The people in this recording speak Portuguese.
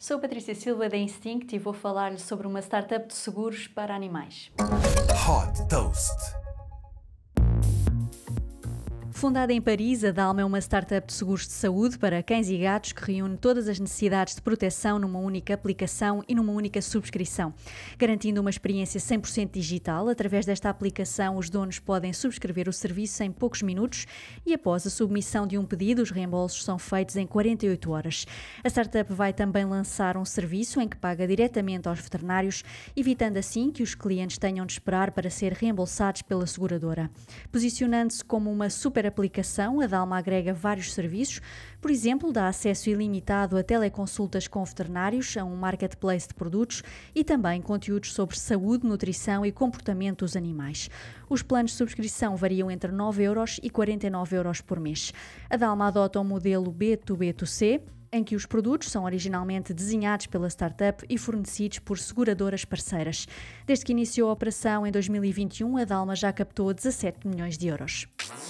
Sou Patrícia Silva da Instinct e vou falar-lhe sobre uma startup de seguros para animais. Hot Toast. Fundada em Paris, a Dalma é uma startup de seguros de saúde para cães e gatos que reúne todas as necessidades de proteção numa única aplicação e numa única subscrição, garantindo uma experiência 100% digital. Através desta aplicação, os donos podem subscrever o serviço em poucos minutos e, após a submissão de um pedido, os reembolsos são feitos em 48 horas. A startup vai também lançar um serviço em que paga diretamente aos veterinários, evitando assim que os clientes tenham de esperar para ser reembolsados pela seguradora. Posicionando-se como uma super aplicação, a Dalma agrega vários serviços, por exemplo, dá acesso ilimitado a teleconsultas com veterinários, a um marketplace de produtos e também conteúdos sobre saúde, nutrição e comportamento dos animais. Os planos de subscrição variam entre 9 euros e 49 euros por mês. A Dalma adota o um modelo B2B2C, em que os produtos são originalmente desenhados pela startup e fornecidos por seguradoras parceiras. Desde que iniciou a operação em 2021, a Dalma já captou 17 milhões de euros.